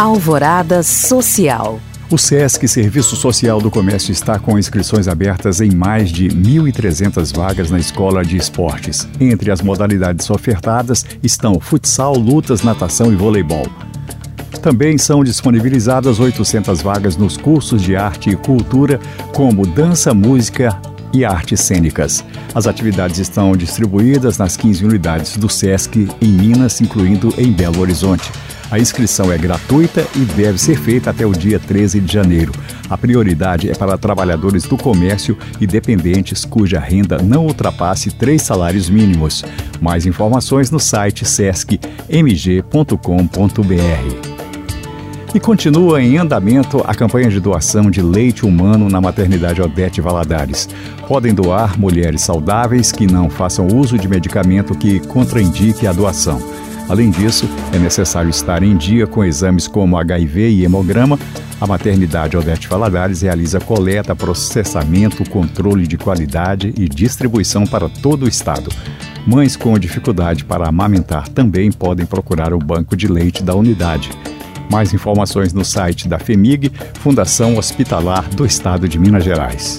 Alvorada Social. O SESC Serviço Social do Comércio está com inscrições abertas em mais de 1.300 vagas na Escola de Esportes. Entre as modalidades ofertadas estão futsal, lutas, natação e voleibol. Também são disponibilizadas 800 vagas nos cursos de arte e cultura, como dança, música e artes cênicas. As atividades estão distribuídas nas 15 unidades do SESC em Minas, incluindo em Belo Horizonte. A inscrição é gratuita e deve ser feita até o dia 13 de janeiro. A prioridade é para trabalhadores do comércio e dependentes cuja renda não ultrapasse três salários mínimos. Mais informações no site sescmg.com.br. E continua em andamento a campanha de doação de leite humano na maternidade Odete Valadares. Podem doar mulheres saudáveis que não façam uso de medicamento que contraindique a doação. Além disso, é necessário estar em dia com exames como HIV e hemograma. A maternidade Odete Valadares realiza coleta, processamento, controle de qualidade e distribuição para todo o estado. Mães com dificuldade para amamentar também podem procurar o banco de leite da unidade. Mais informações no site da FEMIG, Fundação Hospitalar do Estado de Minas Gerais.